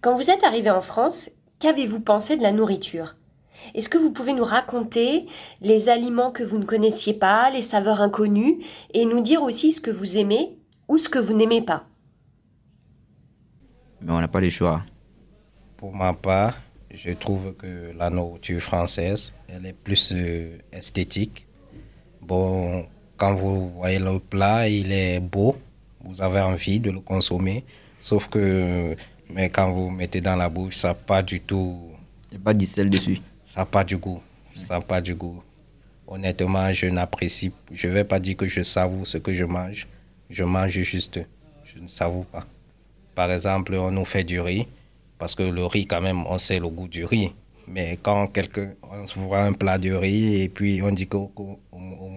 Quand vous êtes arrivé en France, qu'avez-vous pensé de la nourriture? Est-ce que vous pouvez nous raconter les aliments que vous ne connaissiez pas, les saveurs inconnues, et nous dire aussi ce que vous aimez ou ce que vous n'aimez pas? Mais on n'a pas le choix. Pour ma part, je trouve que la nourriture française, elle est plus euh, esthétique. Bon, quand vous voyez le plat, il est beau, vous avez envie de le consommer. Sauf que, mais quand vous mettez dans la bouche, ça n'a pas du tout. Il n'y a pas de sel dessus. Ça n'a pas du goût. Ça n'a pas du goût. Honnêtement, je n'apprécie. Je ne vais pas dire que je savoure ce que je mange. Je mange juste. Je ne savoure pas. Par exemple, on nous fait du riz. Parce que le riz, quand même, on sait le goût du riz. Mais quand quelqu'un, on voit un plat de riz et puis on dit qu'au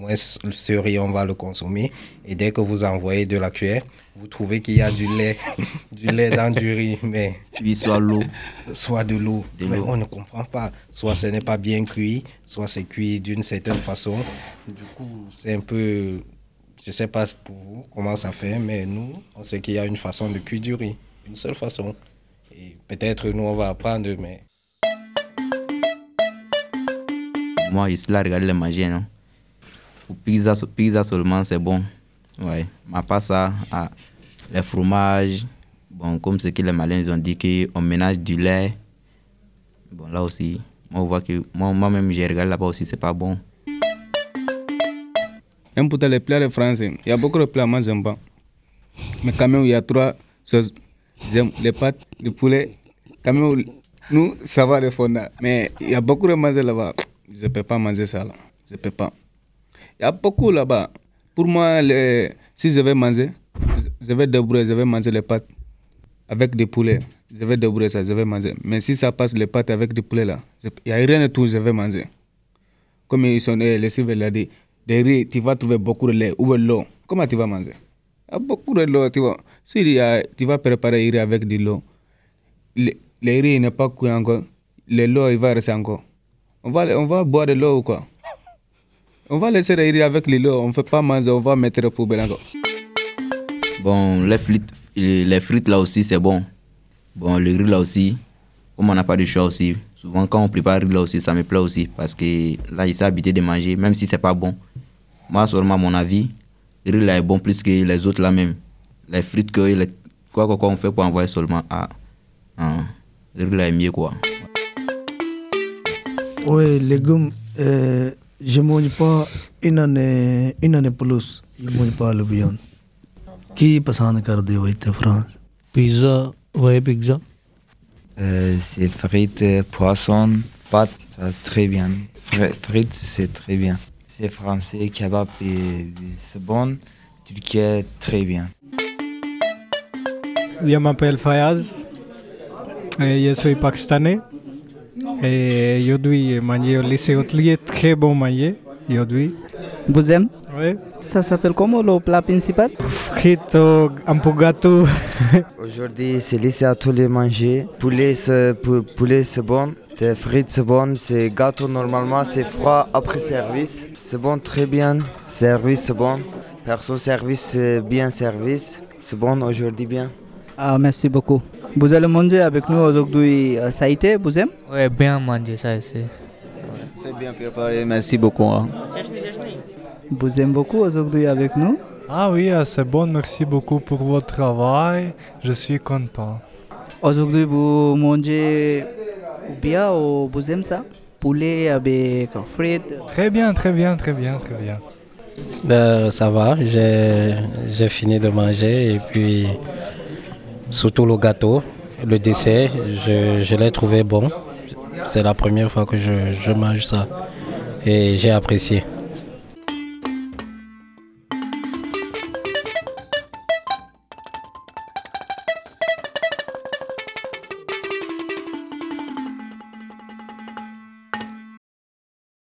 moins ce riz, on va le consommer. Et dès que vous envoyez de la cuillère, vous trouvez qu'il y a du lait, du lait dans du riz. Mais Puis soit l'eau. soit de l'eau. Mais on ne comprend pas. Soit ce n'est pas bien cuit, soit c'est cuit d'une certaine façon. Du coup, c'est un peu. Je ne sais pas pour vous comment ça fait, mais nous, on sait qu'il y a une façon de cuire du riz. Une seule façon. Et peut-être nous, on va apprendre, mais Moi, ici, là, regarder les manger, non? Pour pizza, pizza seulement, c'est bon. Ouais. Mais à part ça, ah, les fromages, bon, comme ce que les malins ont dit, qu'on ménage du lait. Bon, là aussi, moi, on voit que moi- moi-même, j'ai regardé là-bas aussi, c'est pas bon. Même pour les plats français, il y a beaucoup de plats, moi j'aime pas. Mais quand même, il y a trois choses. J'aime les pâtes, le poulet. Quand même, nous, ça va le fonda. Mais il y a beaucoup de manger là-bas. Je ne peux pas manger ça là. Je ne peux pas. Il y a beaucoup là-bas. Pour moi, les- si je vais manger, je- vais débrouiller, je vais manger les pâtes avec des poulets. Je vais débrouiller ça, je vais manger. Mais si ça passe les pâtes avec des poulets là, il n'y a rien de tout, je vais manger. Comme ils sont eh, les civils l'a dit, des riz, tu vas trouver beaucoup de lait ou de l'eau. Comment tu vas manger? Il y a beaucoup de l'eau, tu vois. Si tu vas préparer le riz avec de l'eau, le, le riz n'est pas cuit encore, le l'eau il va rester encore. On va, on va boire de l'eau ou quoi? On va laisser le riz avec le l'eau, on ne fait pas manger, on va mettre poubelle encore. Bon, les frites, les frites là aussi, c'est bon. Bon, le riz là aussi, comme on n'a pas de choix aussi, souvent quand on prépare le riz là aussi, ça me plaît aussi. Parce que là, il s'est habitué de manger, même si c'est pas bon. Moi, seulement mon avis, le riz là est bon plus que les autres là même. Les frites, que les, quoi, quoi, quoi, on fait pour envoyer seulement à. à le riz là est mieux quoi. Oui, légumes, euh, je ne mange pas ਇਹਨਾਂ ਨੇ ਇਹਨਾਂ ਨੇ ਪੁਲਿਸ ਇਹ ਮੁਝ ਪਾ ਲਬੀਨ ਕੀ ਪਸੰਦ ਕਰਦੇ ਹੋ ਇੱਥੇ ਫਰਾਂਸ ਪੀਜ਼ਾ ਵੇ pizza c'est frites, poisson, pâtes, très bien. Frites, c'est très bien. C'est français, kebab, c'est bon. Turquie, très bien. Je m'appelle Fayaz. Je suis pakistanais. Et aujourd'hui, manger au lycée hôtelier, très bon manger. Aujourd'hui. Vous aimez Oui. Ça s'appelle comment le plat principal? Frites, un peu gâteau. Aujourd'hui, c'est tous les manger. Poulet, poulet, c'est bon. C'est frites, c'est bon. C'est gâteau, normalement, c'est froid après service. C'est bon, très bien. Service, c'est bon. Perso service, c'est bien service. C'est bon aujourd'hui, bien. Ah, Merci beaucoup. Vous allez manger avec nous aujourd'hui euh, ça a été, vous aimez? Ouais, bien manger ça, c'est. C'est bien préparé, merci beaucoup. hein. Vous aimez beaucoup aujourd'hui avec nous? Ah oui, ah, c'est bon, merci beaucoup pour votre travail. Je suis content. Aujourd'hui, vous mangez bien ou vous aimez ça? Poulet avec frites? Très bien, très bien, très bien, très bien. Ben, ça va, j'ai j'ai fini de manger et puis surtout le gâteau, le dessert, je, l'ai trouvé bon. C'est la première fois que je mange ça et j'ai apprécié.